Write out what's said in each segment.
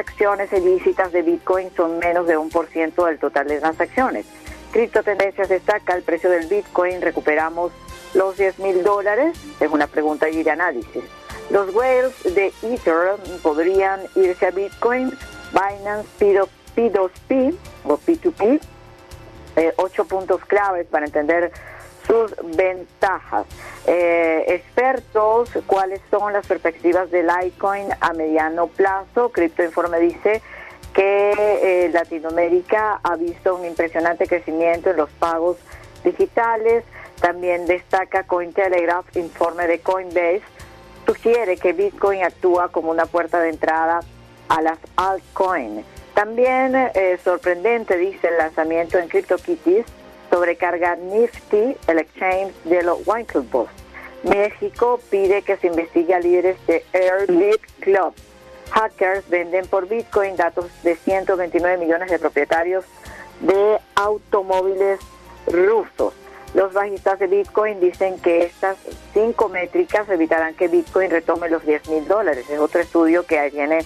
transacciones ilícitas de Bitcoin son menos de un por ciento del total de transacciones. Cripto Tendencias destaca el precio del Bitcoin, recuperamos los 10 mil dólares, es una pregunta y de análisis. Los whales de Ether podrían irse a Bitcoin, Binance P2P o P2P, eh, ocho puntos claves para entender sus ventajas. Eh, expertos, ¿cuáles son las perspectivas del Litecoin a mediano plazo? Crypto Informe dice que eh, Latinoamérica ha visto un impresionante crecimiento en los pagos digitales. También destaca Cointelegraph, informe de Coinbase, sugiere que Bitcoin actúa como una puerta de entrada a las altcoins. También eh, sorprendente, dice el lanzamiento en CryptoKitties, sobrecarga Nifty, el exchange de los Winklevoss. México pide que se investigue a líderes de Airlit Club. Hackers venden por Bitcoin datos de 129 millones de propietarios de automóviles rusos. Los bajistas de Bitcoin dicen que estas cinco métricas evitarán que Bitcoin retome los 10 mil dólares. Es otro estudio que tiene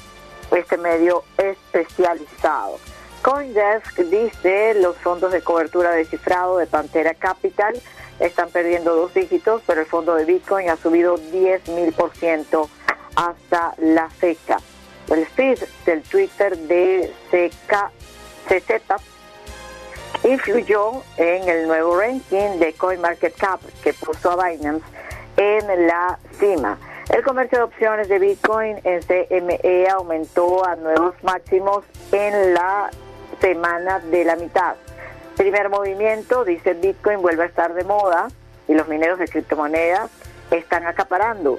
este medio especializado. Coindesk dice los fondos de cobertura de cifrado de Pantera Capital están perdiendo dos dígitos, pero el fondo de Bitcoin ha subido 10 mil por ciento hasta la fecha. El feed del Twitter de CK, influyó en el nuevo ranking de CoinMarketCap que puso a Binance en la cima. El comercio de opciones de Bitcoin en CME aumentó a nuevos máximos en la semana de la mitad. Primer movimiento, dice Bitcoin, vuelve a estar de moda y los mineros de criptomonedas están acaparando.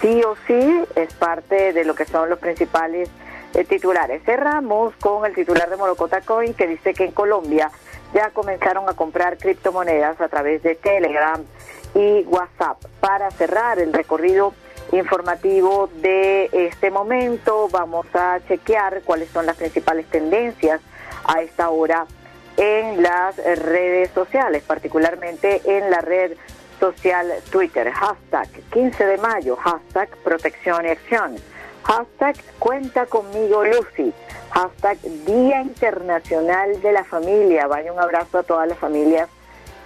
Sí o sí es parte de lo que son los principales eh, titulares. Cerramos con el titular de Morocota Coin que dice que en Colombia ya comenzaron a comprar criptomonedas a través de Telegram y WhatsApp. Para cerrar el recorrido informativo de este momento, vamos a chequear cuáles son las principales tendencias a esta hora en las redes sociales, particularmente en la red social Twitter. Hashtag 15 de mayo, hashtag protección y acción. Hashtag cuenta conmigo Lucy. Hashtag Día Internacional de la Familia. Vaya un abrazo a todas las familias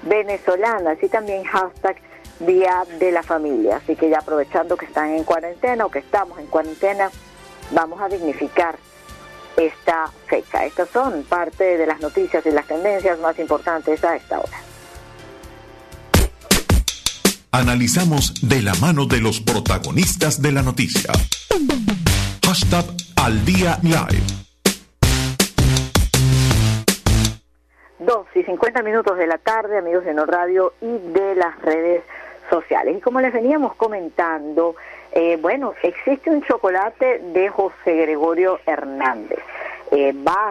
venezolanas. Y también hashtag Día de la Familia. Así que ya aprovechando que están en cuarentena o que estamos en cuarentena, vamos a dignificar esta fecha. Estas son parte de las noticias y las tendencias más importantes a esta hora. Analizamos de la mano de los protagonistas de la noticia. Hashtag al día live. Dos y 50 minutos de la tarde, amigos de No Radio y de las redes sociales. Y como les veníamos comentando, eh, bueno, existe un chocolate de José Gregorio Hernández. Eh, va